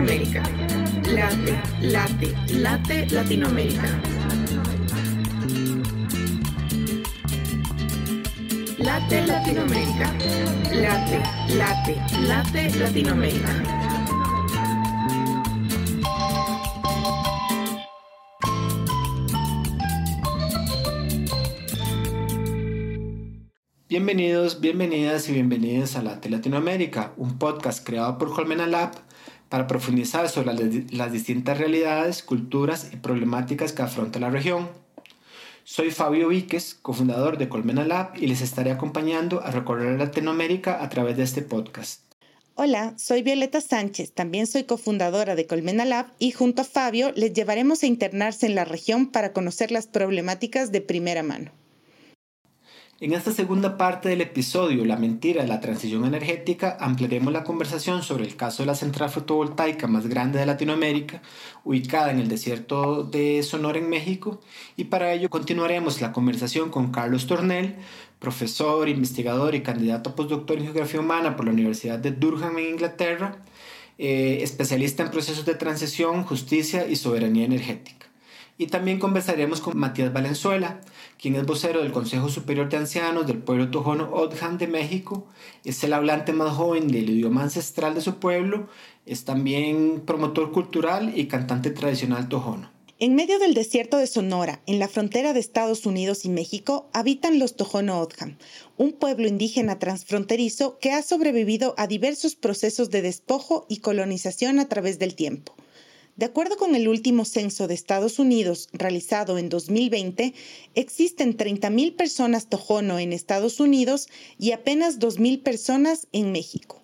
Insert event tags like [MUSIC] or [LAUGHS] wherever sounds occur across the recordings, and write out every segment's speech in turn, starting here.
Latinoamérica. Late, late, late Latinoamérica. Late Latinoamérica. Late, late, late Latinoamérica. Bienvenidos, bienvenidas y bienvenidas a Late Latinoamérica, un podcast creado por Colmena Lab para profundizar sobre las, distintas realidades, culturas y problemáticas que afronta la región. Soy Fabio Víquez, cofundador de Colmena Lab, y les estaré acompañando a recorrer Latinoamérica a través de este podcast. Hola, soy Violeta Sánchez, también soy cofundadora de Colmena Lab y junto a Fabio les llevaremos a internarse en la región para conocer las problemáticas de primera mano. En esta segunda parte del episodio, La mentira de la transición energética, ampliaremos la conversación sobre el caso de la central fotovoltaica más grande de Latinoamérica, ubicada en el desierto de Sonora en México, y para ello continuaremos la conversación con Carlos Tornel, profesor, investigador y candidato a postdoctor en geografía humana por la Universidad de Durham en Inglaterra, eh, especialista en procesos de transición, justicia y soberanía energética. Y también conversaremos con Matías Valenzuela, quien es vocero del Consejo Superior de Ancianos del pueblo tojono Odhan de México. Es el hablante más joven del idioma ancestral de su pueblo. Es también promotor cultural y cantante tradicional tojono. En medio del desierto de Sonora, en la frontera de Estados Unidos y México, habitan los Tojono Odham, un pueblo indígena transfronterizo que ha sobrevivido a diversos procesos de despojo y colonización a través del tiempo. De acuerdo con el último censo de Estados Unidos realizado en 2020, existen 30.000 personas tojono en Estados Unidos y apenas 2.000 personas en México.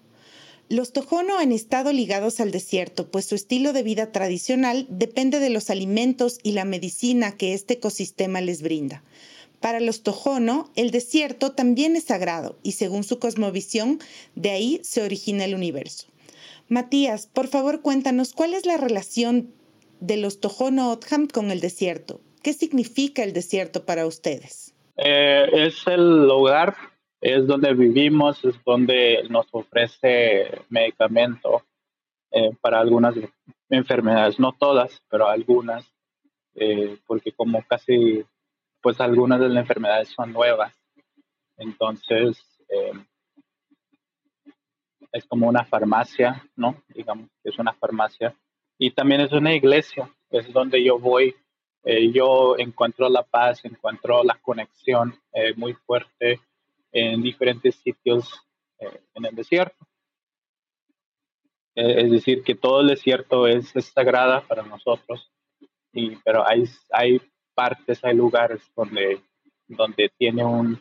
Los tojono han estado ligados al desierto, pues su estilo de vida tradicional depende de los alimentos y la medicina que este ecosistema les brinda. Para los tojono, el desierto también es sagrado y según su cosmovisión, de ahí se origina el universo. Matías, por favor cuéntanos cuál es la relación de los Tohono O'odham con el desierto. ¿Qué significa el desierto para ustedes? Eh, es el lugar, es donde vivimos, es donde nos ofrece medicamento eh, para algunas enfermedades, no todas, pero algunas, eh, porque como casi, pues algunas de las enfermedades son nuevas. Entonces, es como una farmacia, ¿no? Digamos es una farmacia. Y también es una iglesia, es donde yo voy, eh, yo encuentro la paz, encuentro la conexión eh, muy fuerte en diferentes sitios eh, en el desierto. es decir, que todo el desierto es, sagrada para nosotros, y, pero hay, hay partes, hay lugares donde, donde tiene un,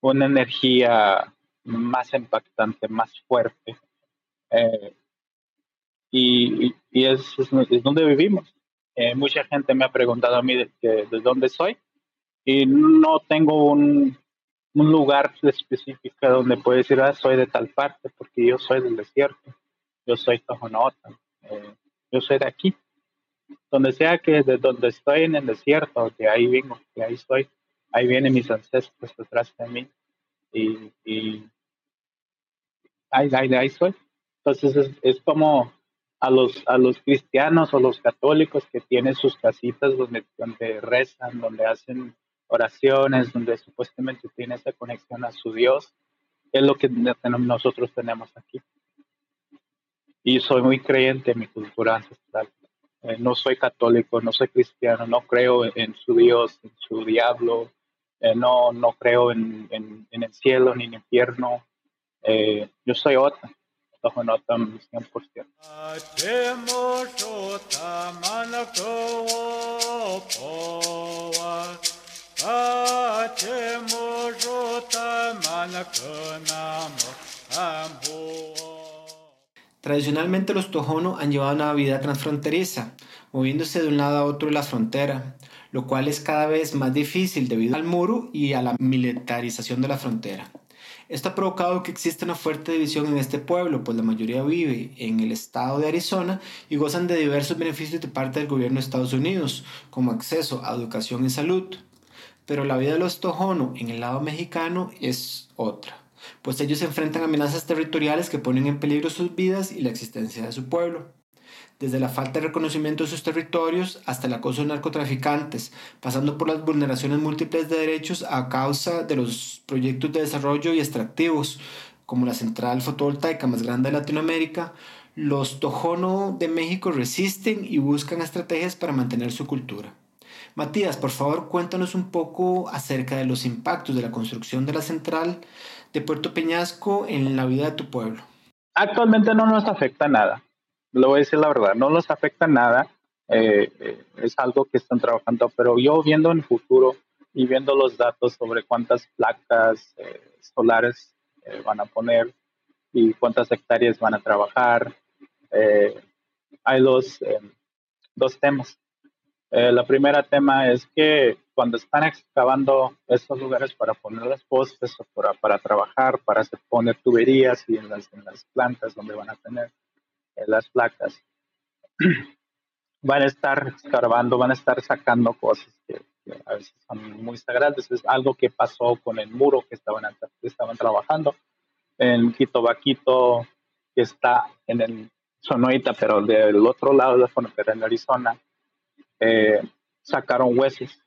una energía más impactante, más fuerte. Eh, y, es, donde vivimos. Eh, mucha gente me ha preguntado a mí de, de, dónde soy y no tengo un, un lugar específico donde puedo decir, ah, soy de tal parte, porque yo soy del desierto, yo soy tojonota, eh, yo soy de aquí. Donde sea que de donde estoy en el desierto, que ahí vengo, que ahí estoy, ahí vienen mis ancestros detrás de mí. Y ahí, ahí, soy. Entonces es, como a los, a los cristianos o los católicos que tienen sus casitas donde, donde rezan, donde hacen oraciones, donde supuestamente tienen esa conexión a su Dios, es lo que nosotros tenemos aquí. Y soy muy creyente en mi cultura ancestral. Eh, no soy católico, no soy cristiano, no creo en, su Dios, en su diablo, eh, no, no creo en, en, el cielo ni en el infierno, eh, yo soy otra, otra 100%. Tradicionalmente los tojono han llevado una vida transfronteriza, moviéndose de un lado a otro de la frontera, lo cual es cada vez más difícil debido al muro y a la militarización de la frontera. Esto ha provocado que exista una fuerte división en este pueblo, pues la mayoría vive en el estado de Arizona y gozan de diversos beneficios de parte del gobierno de Estados Unidos, como acceso a educación y salud. Pero la vida de los Tojono en el lado mexicano es otra. pues ellos enfrentan amenazas territoriales que ponen en peligro sus vidas y la existencia de su pueblo. Desde la falta de reconocimiento de sus territorios hasta el acoso de narcotraficantes, pasando por las vulneraciones múltiples de derechos a causa de los proyectos de desarrollo y extractivos, como la central fotovoltaica más grande de Latinoamérica, los Tojono de México resisten y buscan estrategias para mantener su cultura. Matías, por favor, cuéntanos un poco acerca de los impactos de la construcción de la central de Puerto Peñasco en la vida de tu pueblo. Actualmente no nos afecta nada, lo voy a decir la verdad, no nos afecta nada, eh, eh, es algo que están trabajando, pero yo viendo en el futuro y viendo los datos sobre cuántas placas eh, solares van a poner y cuántas hectáreas van a trabajar, hay dos, dos temas. la primera tema es que cuando están excavando estos lugares para poner las postes para, para trabajar, para poner tuberías y en las, en las plantas donde van a tener las placas, [CLEARS THROAT] van a estar escarbando, van a estar sacando cosas que, a veces son muy sagradas. Es algo que pasó con el muro que estaban, estaban trabajando en Quito Baquito, que está en el Sonoita, pero del otro lado de la frontera en Arizona, eh, sacaron huesos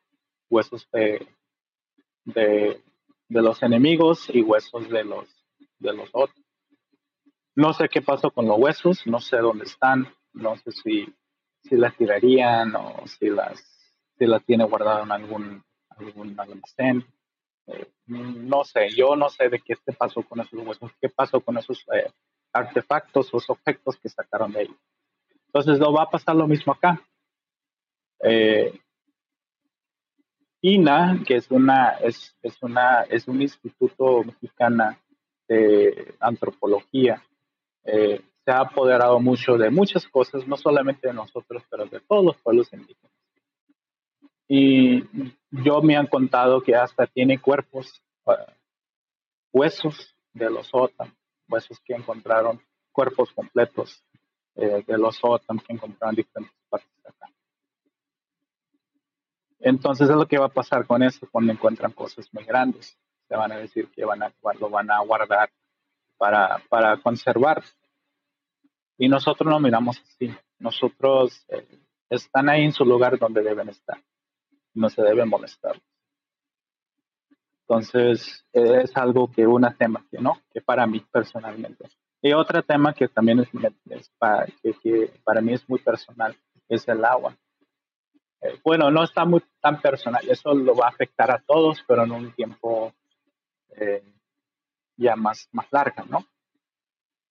huesos de, de, los enemigos y huesos de los, de los otros. No sé qué pasó con los huesos, no sé dónde están, no sé si, si las tirarían o si las, si las tiene guardado en algún, algún almacén. Eh, no sé, yo no sé de qué te pasó con esos huesos, qué pasó con esos eh, artefactos, o objetos que sacaron de ahí. Entonces, no va a pasar lo mismo acá. Eh, INA, que es una es, es una es un instituto mexicana de antropología, eh, se ha apoderado mucho de muchas cosas, no solamente de nosotros, pero de todos los pueblos indígenas. Y yo me han contado que hasta tiene cuerpos, uh, huesos de los OTAN, huesos que encontraron, cuerpos completos eh, de los OTAN que encontraron en diferentes partes acá. Entonces es lo que va a pasar con eso cuando encuentran cosas muy grandes. Se van a decir que van a, lo van a guardar para, para conservar. Y nosotros no miramos así. Nosotros eh, están ahí en su lugar donde deben estar. No se deben molestar. Entonces, es algo que una tema que no, que para mí personalmente. Y otro tema que también es, para, que para mí es muy personal, es el agua. Eh, bueno, no está muy tan personal, eso lo va a afectar a todos, pero en un tiempo eh, ya más, más larga, ¿no?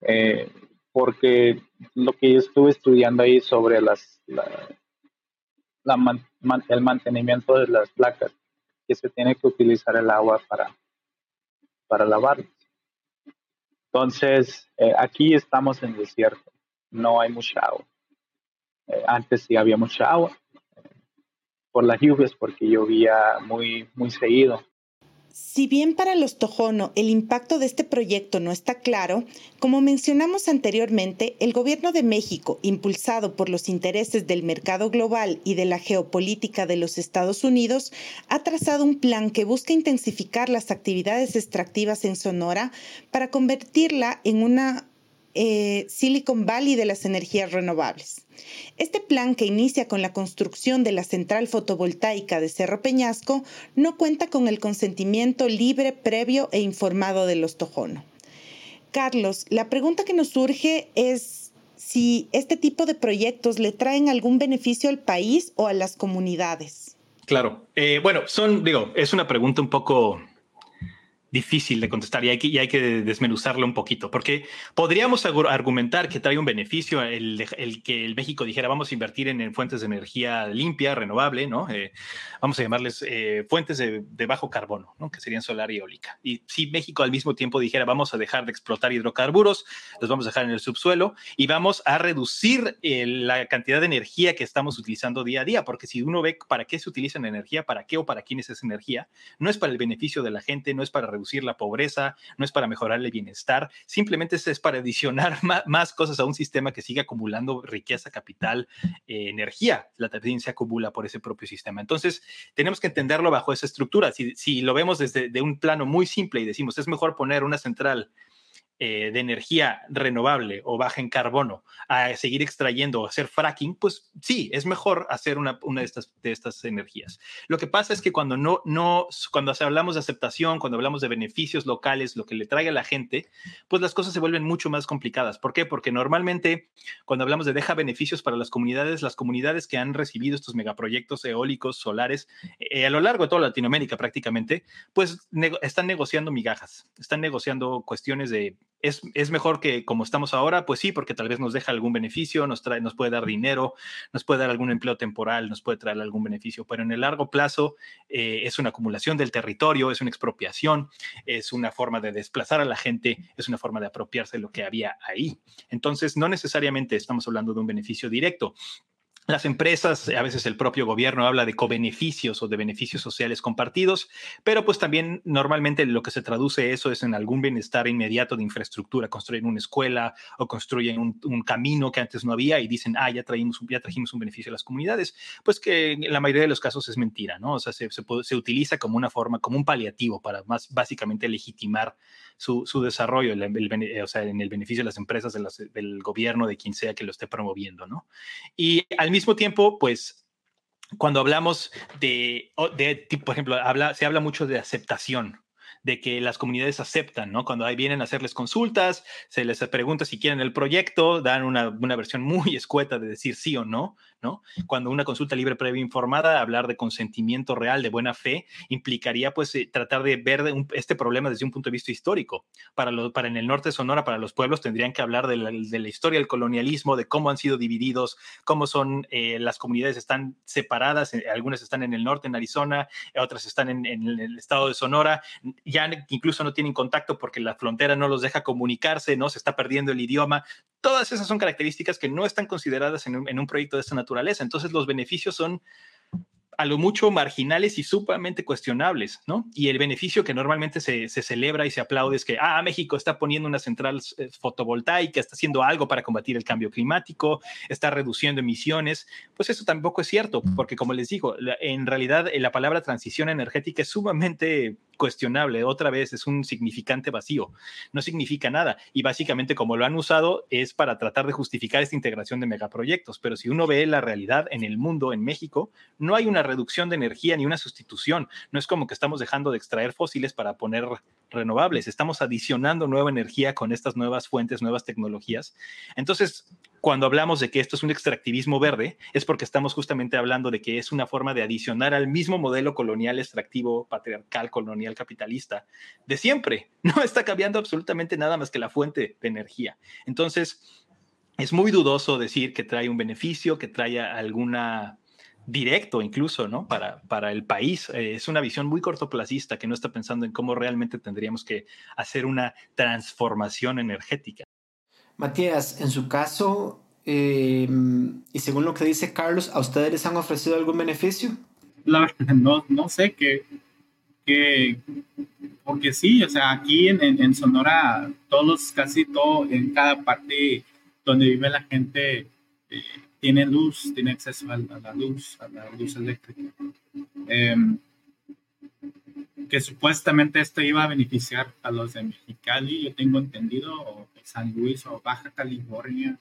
Eh, porque lo que yo estuve estudiando ahí sobre las, el mantenimiento de las placas, que se tiene que utilizar el agua para, para lavarlas. Entonces, aquí estamos en desierto, no hay mucha agua. antes sí había mucha agua, por las lluvias porque llovía muy, muy seguido. Si bien para los Tojono el impacto de este proyecto no está claro, como mencionamos anteriormente, el gobierno de México, impulsado por los intereses del mercado global y de la geopolítica de los Estados Unidos, ha trazado un plan que busca intensificar las actividades extractivas en Sonora para convertirla en una eh, Silicon Valley de las energías renovables. Este plan, que inicia con la construcción de la central fotovoltaica de Cerro Peñasco, no cuenta con el consentimiento libre, previo e informado de los Tojono. Carlos, la pregunta que nos surge es si este tipo de proyectos le traen algún beneficio al país o a las comunidades. Claro. Eh, bueno, son, digo, es una pregunta un poco difícil de contestar y hay que, desmenuzarlo un poquito, porque podríamos argumentar que trae un beneficio el, el que el México dijera vamos a invertir en, fuentes de energía limpia, renovable, ¿no? Eh, vamos a llamarles eh, fuentes de, bajo carbono, ¿no? Que serían solar y eólica. Y si México al mismo tiempo dijera vamos a dejar de explotar hidrocarburos, los vamos a dejar en el subsuelo y vamos a reducir eh, la cantidad de energía que estamos utilizando día a día, porque si uno ve para qué se utiliza la energía, para qué o para quién es esa energía, no es para el beneficio de la gente, no es para reducir la pobreza, no es para mejorar el bienestar, simplemente es, para adicionar [LAUGHS] más, cosas a un sistema que sigue acumulando riqueza, capital, eh, energía. La también se acumula por ese propio sistema. Entonces, tenemos que entenderlo bajo esa estructura. Si, lo vemos desde de un plano muy simple y decimos, es mejor poner una central eh, de energía renovable o baja en carbono a seguir extrayendo o hacer fracking, pues sí, es mejor hacer una, una de, estas, de estas energías. Lo que pasa es que cuando no, no, cuando hablamos de aceptación, cuando hablamos de beneficios locales, lo que le trae a la gente, pues las cosas se vuelven mucho más complicadas. ¿Por qué? Porque normalmente cuando hablamos de deja beneficios para las comunidades, las comunidades que han recibido estos megaproyectos eólicos, solares, eh, a lo largo de toda Latinoamérica prácticamente, pues están negociando migajas, están negociando cuestiones de es, mejor que como estamos ahora, pues sí, porque tal vez nos deja algún beneficio, nos, trae, nos puede dar dinero, nos puede dar algún empleo temporal, nos puede traer algún beneficio, pero en el largo plazo eh, es una acumulación del territorio, es una expropiación, es una forma de desplazar a la gente, es una forma de apropiarse de lo que había ahí. Entonces, no necesariamente estamos hablando de un beneficio directo. Las empresas, a veces el propio gobierno habla de cobeneficios o de beneficios sociales compartidos, pero pues también normalmente lo que se traduce eso es en algún bienestar inmediato de infraestructura, construyen una escuela o construyen un, camino que antes no había y dicen, ah, ya, traímos, ya trajimos un beneficio a las comunidades, pues que en la mayoría de los casos es mentira, ¿no? O sea, se, se, utiliza como una forma, como un paliativo para más básicamente legitimar su, su desarrollo, o sea, en el beneficio de las empresas, del gobierno, de quien sea que lo esté promoviendo, ¿no? Y mismo tiempo, pues cuando hablamos de, por ejemplo, se habla mucho de aceptación, de que las comunidades aceptan, ¿no? Cuando ahí vienen a hacerles consultas, se les pregunta si quieren el proyecto, dan una, una versión muy [LAUGHS] escueta de decir sí o no, ¿no? Cuando una consulta libre previa informada, hablar de consentimiento real, de buena fe, implicaría pues eh, tratar de ver este problema desde un punto de vista histórico. Para, lo, para en el norte de Sonora, para los pueblos, tendrían que hablar de la, de la historia del colonialismo, de cómo han sido divididos, cómo son eh, las comunidades están separadas, eh, algunas están en el norte, en Arizona, otras están en, en el estado de Sonora, ya incluso no tienen contacto porque la frontera no los deja comunicarse, ¿no? Se está perdiendo el idioma. Todas esas son características que no están consideradas en un, en un proyecto de esta naturaleza. Entonces los beneficios son a lo mucho marginales y sumamente cuestionables, ¿no? Y el beneficio que normalmente se, celebra y se aplaude es que, ah, México está poniendo una central eh, fotovoltaica, está haciendo algo para combatir el cambio climático, está reduciendo emisiones. Pues eso tampoco es cierto, porque como les digo, en realidad eh, la palabra transición energética es sumamente cuestionable. Otra vez es un significante vacío, no significa nada. Y básicamente como lo han usado es para tratar de justificar esta integración de megaproyectos. Pero si uno ve la realidad en el mundo, en México, no hay una reducción de energía ni una sustitución. No es como que estamos dejando de extraer fósiles para poner renovables, estamos adicionando nueva energía con estas nuevas fuentes, nuevas tecnologías. Entonces, cuando hablamos de que esto es un extractivismo verde, es porque estamos justamente hablando de que es una forma de adicionar al mismo modelo colonial extractivo, patriarcal, colonial, capitalista de siempre. [LAUGHS] No está cambiando absolutamente nada más que la fuente de energía. Entonces, es muy dudoso decir que trae un beneficio, que trae alguna directo incluso, ¿no? Para, para el país. Eh, es una visión muy cortoplacista que no está pensando en cómo realmente tendríamos que hacer una transformación energética. Matías, en su caso, eh, y según lo que dice Carlos, ¿a ustedes les han ofrecido algún beneficio? La verdad, no, no sé qué, qué, porque sí, o sea, aquí en, en, Sonora, todos, casi todo, en cada parte donde vive la gente, eh, tiene luz, tiene acceso a, la luz, a la luz eléctrica. Em, que supuestamente esto iba a beneficiar a los de Mexicali, yo tengo entendido, o San Luis o Baja California,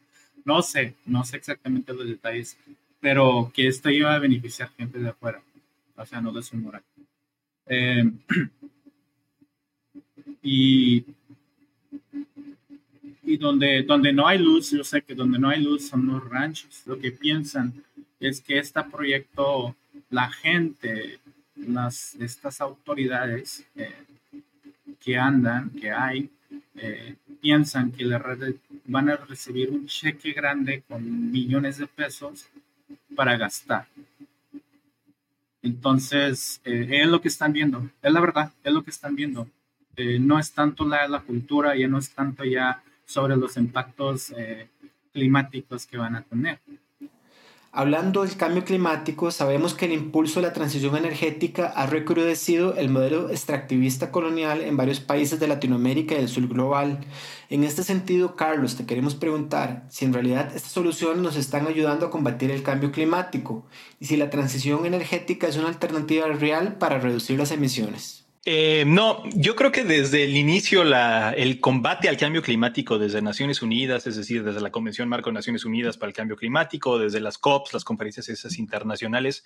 no sé, no sé exactamente los detalles, pero que esto iba a beneficiar gente de afuera, o sea, no de Sonora. Em, [CLEARS THROAT] y y donde, donde no hay luz, yo sé que donde no hay luz son los ranchos. Lo que piensan es que este proyecto, la gente, las, estas autoridades eh, que andan, que hay, eh, piensan que la red van a recibir un cheque grande con millones de pesos para gastar. Entonces, eh, es lo que están viendo, es la verdad, es lo que están viendo. no es tanto la, la cultura, ya no es tanto ya sobre los impactos eh, climáticos que van a tener. Hablando del cambio climático, sabemos que el impulso de la transición energética ha recrudecido el modelo extractivista colonial en varios países de Latinoamérica y del sur global. En este sentido, Carlos, te queremos preguntar si en realidad estas soluciones nos están ayudando a combatir el cambio climático y si la transición energética es una alternativa real para reducir las emisiones. Eh, no, yo creo que desde el inicio el combate al cambio climático desde Naciones Unidas, es decir, desde la Convención Marco de Naciones Unidas para el Cambio Climático, desde las COPs, las conferencias esas internacionales,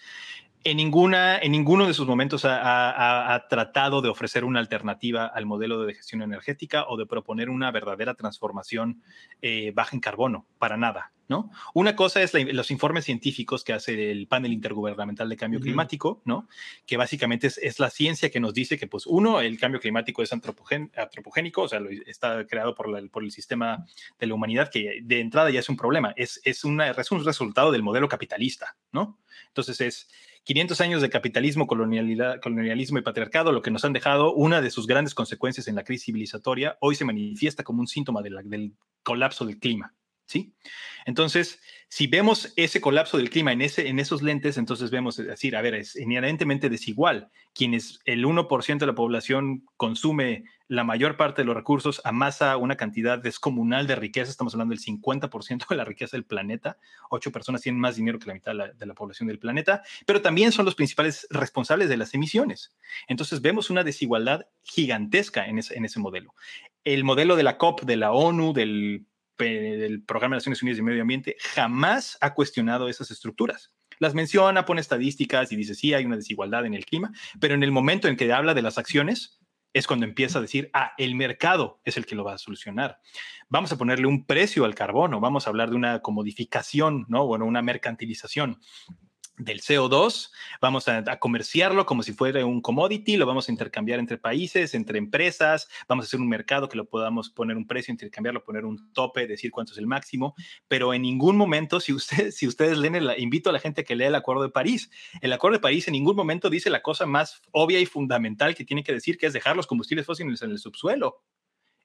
en, ninguna, en ninguno de sus momentos ha, tratado de ofrecer una alternativa al modelo de gestión energética o de proponer una verdadera transformación eh, baja en carbono, para nada. ¿No? Una cosa es los informes científicos que hace el panel intergubernamental de cambio climático, ¿no? Que básicamente es, la ciencia que nos dice que, pues, uno, el cambio climático es antropogénico, o sea, está creado por, el sistema de la humanidad, que de entrada ya es un problema, es, es, una, es un resultado del modelo capitalista, ¿no? Entonces es 500 años de capitalismo, colonialismo y patriarcado, lo que nos han dejado una de sus grandes consecuencias en la crisis civilizatoria, hoy se manifiesta como un síntoma del colapso del clima. ¿Sí? Entonces, si vemos ese colapso del clima en, ese, en esos lentes, entonces vemos, es decir, a ver, es inherentemente desigual. Quienes el 1% de la población consume la mayor parte de los recursos, amasa una cantidad descomunal de riqueza, estamos hablando del 50% de la riqueza del planeta, ocho personas tienen más dinero que la mitad de la, población del planeta, pero también son los principales responsables de las emisiones. Entonces vemos una desigualdad gigantesca en ese, en ese modelo. El modelo de la COP, de la ONU, del del Programa de Naciones Unidas de Medio Ambiente jamás ha cuestionado esas estructuras. Las menciona, pone estadísticas y dice, sí, hay una desigualdad en el clima, pero en el momento en que habla de las acciones, es cuando empieza a decir, ah, el mercado es el que lo va a solucionar. Vamos a ponerle un precio al carbono, vamos a hablar de una comodificación, ¿no? Bueno, una mercantilización del CO2, vamos a, comerciarlo como si fuera un commodity, lo vamos a intercambiar entre países, entre empresas, vamos a hacer un mercado que lo podamos poner un precio, intercambiarlo, poner un tope, decir cuánto es el máximo, pero en ningún momento, si, usted, [LAUGHS] si ustedes leen, el, invito a la gente que lea el Acuerdo de París, el Acuerdo de París en ningún momento dice la cosa más obvia y fundamental que tiene que decir, que es dejar los combustibles fósiles en el subsuelo.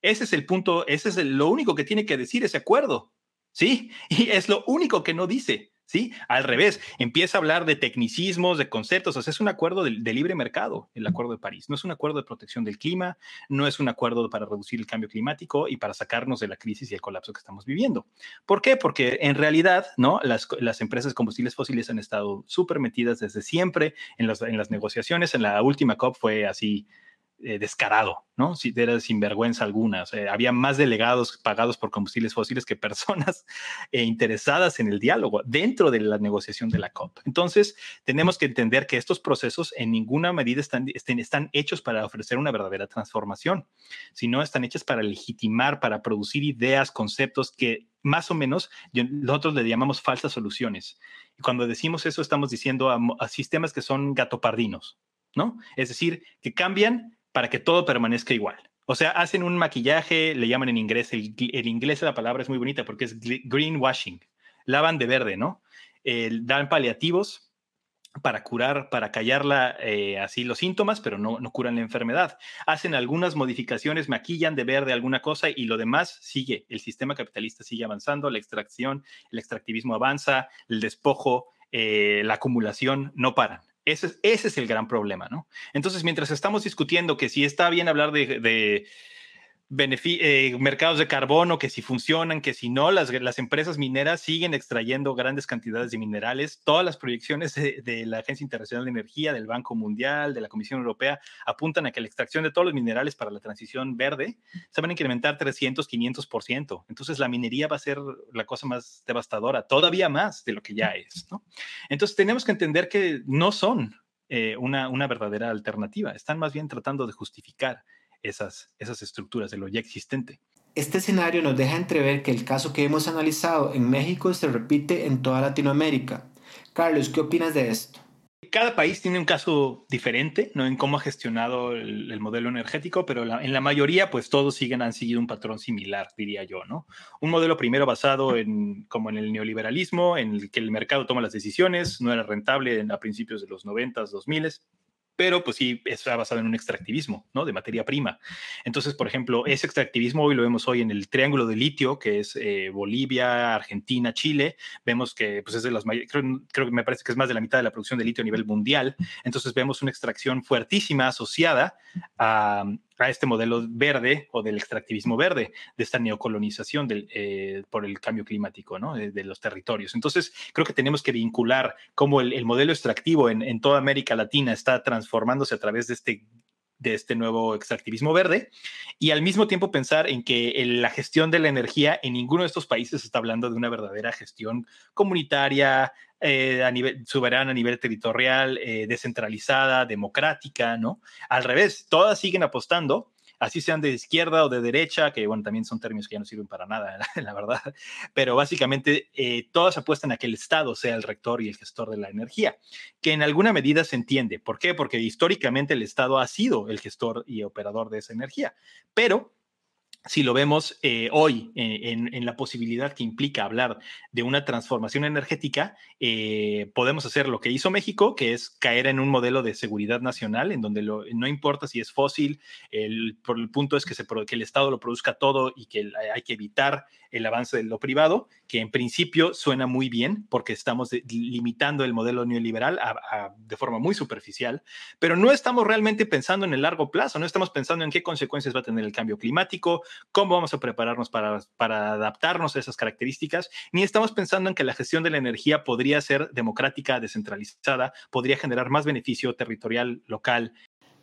Ese es el punto, ese es lo único que tiene que decir ese acuerdo, ¿sí? [LAUGHS] Y es lo único que no dice. ¿Sí? Al revés, empieza a hablar de tecnicismos, de conceptos, o sea, es un acuerdo de, libre mercado, el Acuerdo de París, no es un acuerdo de protección del clima, no es un acuerdo para reducir el cambio climático y para sacarnos de la crisis y el colapso que estamos viviendo. ¿Por qué? Porque en realidad, ¿no? Las, empresas de combustibles fósiles han estado súper metidas desde siempre en, en las negociaciones, en la última COP fue así eh, descarado, ¿no? Si era sinvergüenza alguna. había más delegados pagados por combustibles fósiles que [LAUGHS] personas eh, interesadas en el diálogo dentro de la negociación de la COP. Entonces, tenemos que entender que estos procesos en ninguna medida están, están hechos para ofrecer una verdadera transformación, sino están hechos para legitimar, para producir ideas, conceptos que más o menos nosotros le llamamos falsas soluciones. Y cuando decimos eso, estamos diciendo a, a sistemas que son gatopardinos, ¿no? Es decir, que cambian para que todo permanezca igual. O sea, hacen un maquillaje, le llaman en inglés, el, inglés de la palabra es muy bonita porque es greenwashing, lavan de verde, ¿no? dan paliativos para curar, para callar eh, así los síntomas, pero no, no curan la enfermedad. Hacen algunas modificaciones, maquillan de verde alguna cosa y lo demás sigue. El sistema capitalista sigue avanzando, la extracción, el extractivismo avanza, el despojo, eh, la acumulación no paran. Ese, es el gran problema, ¿no? Entonces, mientras estamos discutiendo que si está bien hablar de, eh, mercados de carbono, que si funcionan, que si no, las, empresas mineras siguen extrayendo grandes cantidades de minerales. Todas las proyecciones de, la Agencia Internacional de Energía, del Banco Mundial, de la Comisión Europea, apuntan a que la extracción de todos los minerales para la transición verde se van a incrementar 300, 500%. Entonces la minería va a ser la cosa más devastadora, todavía más de lo que ya es. Entonces tenemos que entender que no son eh, una verdadera alternativa, están más bien tratando de justificar esas, esas estructuras de lo ya existente. Este escenario nos deja entrever que el caso que hemos analizado en México se repite en toda Latinoamérica. Carlos, ¿qué opinas de esto? Cada país tiene un caso diferente, ¿no? En cómo ha gestionado el, modelo energético, pero en la mayoría, pues todos siguen, han seguido un patrón similar, diría yo, ¿no? Un modelo primero basado en, como en el neoliberalismo, en el que el mercado toma las decisiones, no era rentable a principios de los 90s, 2000 pero pues sí está basado en un extractivismo, ¿no? De materia prima. Entonces, por ejemplo, ese extractivismo hoy lo vemos hoy en el triángulo de litio, que es eh, Bolivia, Argentina, Chile. Vemos que pues es de las mayores, creo, creo, que me parece que es más de la mitad de la producción de litio a nivel mundial. Entonces vemos una extracción fuertísima asociada a, a este modelo verde o del extractivismo verde, de esta neocolonización del, eh, por el cambio climático ¿no? de, los territorios. Entonces, creo que tenemos que vincular cómo el, el modelo extractivo en, toda América Latina está transformándose a través de este de este nuevo extractivismo verde y al mismo tiempo pensar en que la gestión de la energía en ninguno de estos países está hablando de una verdadera gestión comunitaria, eh, a nivel soberana, a nivel territorial, eh, descentralizada, democrática, ¿no? Al revés, todas siguen apostando así sean de izquierda o de derecha, que bueno, también son términos que ya no sirven para nada, [LAUGHS] la, verdad, pero básicamente eh, todas apuestan a que el Estado sea el rector y el gestor de la energía, que en alguna medida se entiende. ¿Por qué? Porque históricamente el Estado ha sido el gestor y operador de esa energía, pero si lo vemos eh, hoy eh, en, la posibilidad que implica hablar de una transformación energética, eh, podemos hacer lo que hizo México, que es caer en un modelo de seguridad nacional, en donde no importa si es fósil, el, el punto es que, se, que el Estado lo produzca todo y que hay que evitar el avance de lo privado, que en principio suena muy bien porque estamos limitando el modelo neoliberal de forma muy superficial, pero no estamos realmente pensando en el largo plazo, no estamos pensando en qué consecuencias va a tener el cambio climático, cómo vamos a prepararnos para, adaptarnos a esas características, ni estamos pensando en que la gestión de la energía podría ser democrática, descentralizada, podría generar más beneficio territorial, local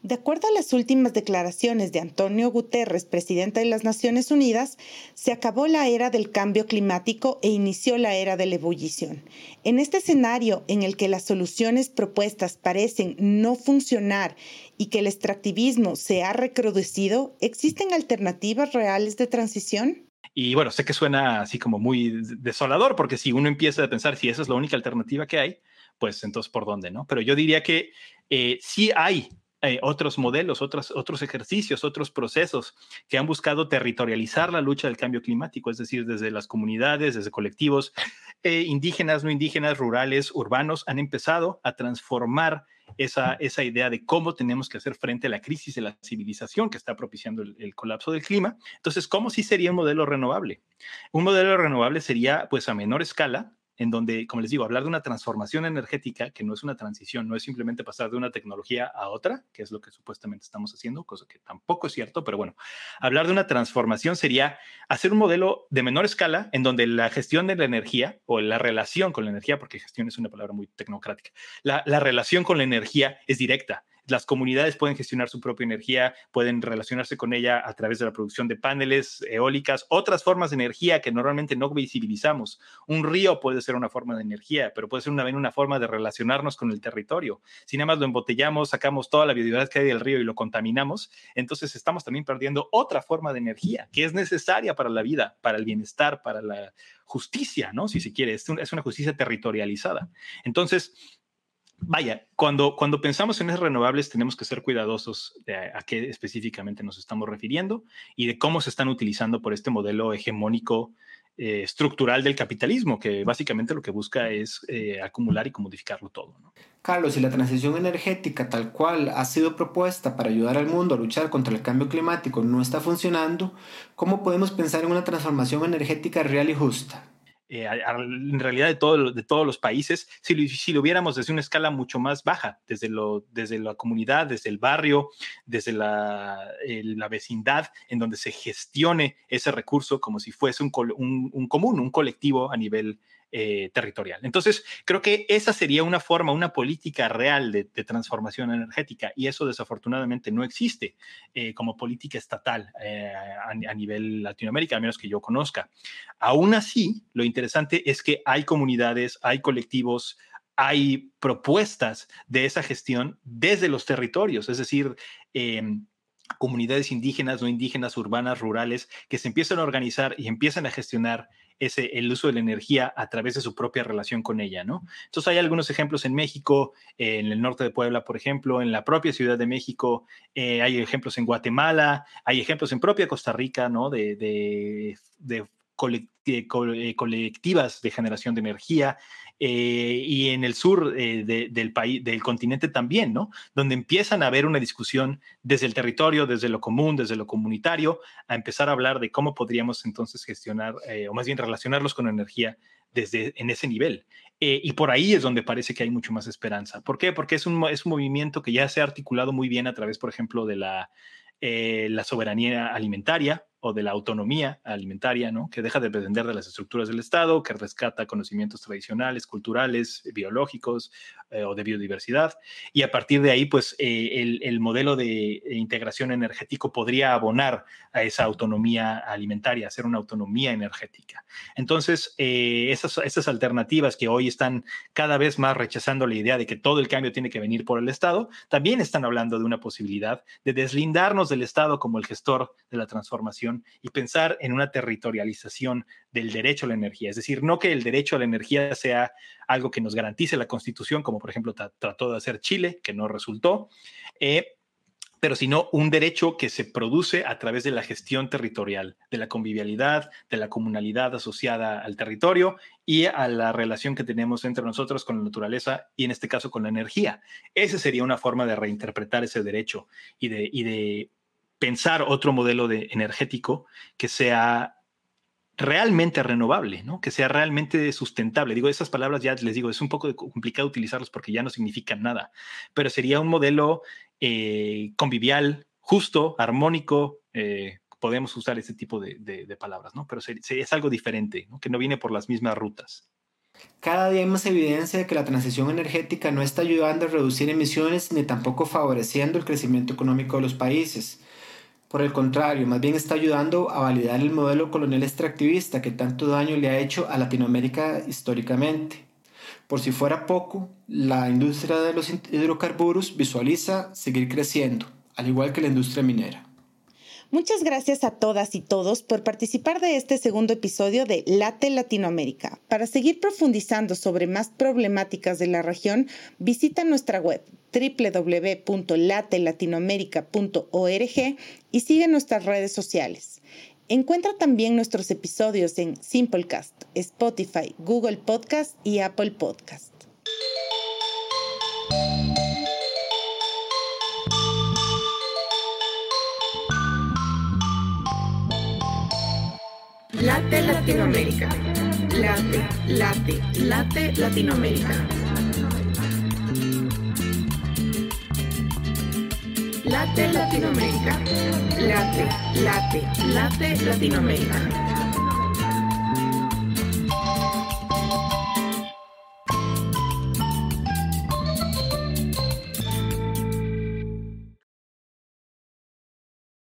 de acuerdo a las últimas declaraciones de Antonio Guterres, presidente de las Naciones Unidas, se acabó la era del cambio climático e inició la era de la ebullición. En este escenario en el que las soluciones propuestas parecen no funcionar y que el extractivismo se ha recrudecido, ¿existen alternativas reales de transición? Y bueno, sé que suena así como muy desolador, porque si uno empieza a pensar si esa es la única alternativa que hay, pues entonces por dónde, ¿no? Pero yo diría que eh, sí hay eh, otros modelos, otros, otros ejercicios, otros procesos que han buscado territorializar la lucha del cambio climático, es decir, desde las comunidades, desde colectivos eh, indígenas, no indígenas, rurales, urbanos, han empezado a transformar esa, esa idea de cómo tenemos que hacer frente a la crisis de la civilización que está propiciando el, colapso del clima. Entonces, ¿cómo sí sería un modelo renovable? Un modelo renovable sería, pues, a menor escala, en donde, como les digo, hablar de una transformación energética, que no es una transición, no es simplemente pasar de una tecnología a otra, que es lo que supuestamente estamos haciendo, cosa que tampoco es cierto, pero bueno, hablar de una transformación sería hacer un modelo de menor escala en donde la gestión de la energía o la relación con la energía, porque gestión es una palabra muy tecnocrática, la, la relación con la energía es directa las comunidades pueden gestionar su propia energía, pueden relacionarse con ella a través de la producción de paneles eólicas, otras formas de energía que normalmente no visibilizamos. Un río puede ser una forma de energía, pero puede ser una, una forma de relacionarnos con el territorio. Si nada más lo embotellamos, sacamos toda la biodiversidad que hay del río y lo contaminamos, entonces estamos también perdiendo otra forma de energía que es necesaria para la vida, para el bienestar, para la justicia, ¿no? Si se quiere, es una justicia territorializada. Entonces, vaya, cuando, cuando pensamos en esas renovables tenemos que ser cuidadosos de a, qué específicamente nos estamos refiriendo y de cómo se están utilizando por este modelo hegemónico eh, estructural del capitalismo, que básicamente lo que busca es eh, acumular y comodificarlo todo. Carlos, si la transición energética tal cual ha sido propuesta para ayudar al mundo a luchar contra el cambio climático no está funcionando, ¿cómo podemos pensar en una transformación energética real y justa? Eh, en realidad de, todo, de todos los países, si lo, si lo, viéramos desde una escala mucho más baja, desde, lo, desde la comunidad, desde el barrio, desde la, la vecindad, en donde se gestione ese recurso como si fuese un, un, un común, un colectivo a nivel eh, territorial. Entonces, creo que esa sería una forma, una política real de, transformación energética y eso desafortunadamente no existe eh, como política estatal eh, a, a, nivel Latinoamérica, a menos que yo conozca. Aún así, lo interesante es que hay comunidades, hay colectivos, hay propuestas de esa gestión desde los territorios, es decir, em, comunidades indígenas, no indígenas, urbanas, rurales, que se empiezan a organizar y empiezan a gestionar ese, el uso de la energía a través de su propia relación con ella, ¿no? Entonces hay algunos ejemplos en México, en el norte de Puebla, por ejemplo, en la propia Ciudad de México, eh, hay ejemplos en Guatemala, hay ejemplos en propia Costa Rica, ¿no? De, de, de eh, colectivas de generación de energía, eh, y en el sur eh, del país, del continente también, ¿no? Donde empiezan a haber una discusión desde el territorio, desde lo común, desde lo comunitario, a empezar a hablar de cómo podríamos entonces gestionar, eh, o más bien relacionarlos con energía desde en ese nivel. y por ahí es donde parece que hay mucho más esperanza. ¿Por qué? Porque es un, es un movimiento que ya se ha articulado muy bien a través, por ejemplo, de la, la soberanía alimentaria, o de la autonomía alimentaria, ¿no? que deja de depender de las estructuras del Estado, que rescata conocimientos tradicionales, culturales, biológicos eh, o de biodiversidad. Y a partir de ahí, pues eh, el, modelo de integración energético podría abonar a esa autonomía alimentaria, hacer una autonomía energética. Entonces, eh, esas, esas alternativas que hoy están cada vez más rechazando la idea de que todo el cambio tiene que venir por el Estado, también están hablando de una posibilidad de deslindarnos del Estado como el gestor de la transformación y pensar en una territorialización del derecho a la energía. Es decir, no que el derecho a la energía sea algo que nos garantice la Constitución, como por ejemplo trató de hacer Chile, que no resultó. Eh, pero sino un derecho que se produce a través de la gestión territorial, de la convivialidad, de la comunalidad asociada al territorio y a la relación que tenemos entre nosotros con la naturaleza y en este caso con la energía. Esa sería una forma de reinterpretar ese derecho y de, y de pensar otro modelo de energético que sea realmente renovable, ¿no? que sea realmente sustentable. Digo, esas palabras ya les digo, es un poco complicado utilizarlas porque ya no significan nada, pero sería un modelo eh, convivial, justo, armónico. Eh, podemos usar ese tipo de, palabras, ¿no? pero es algo diferente, que no viene por las mismas rutas. Cada día hay más evidencia de que la transición energética no está ayudando a reducir emisiones ni tampoco favoreciendo el crecimiento económico de los países. Por el contrario, más bien está ayudando a validar el modelo colonial extractivista que tanto daño le ha hecho a Latinoamérica históricamente. Por si fuera poco, la industria de los hidrocarburos visualiza seguir creciendo, al igual que la industria minera. Muchas gracias a todas y todos por participar de este segundo episodio de Late Latinoamérica. Para seguir profundizando sobre más problemáticas de la región, visita nuestra web www.latelatinoamerica.org y sigue nuestras redes sociales. Encuentra también nuestros episodios en Simplecast, Spotify, Google Podcast y Apple Podcast. Late Latinoamérica. Late, late, late Latinoamérica. Late Latinoamérica. Late, late, late Latinoamérica.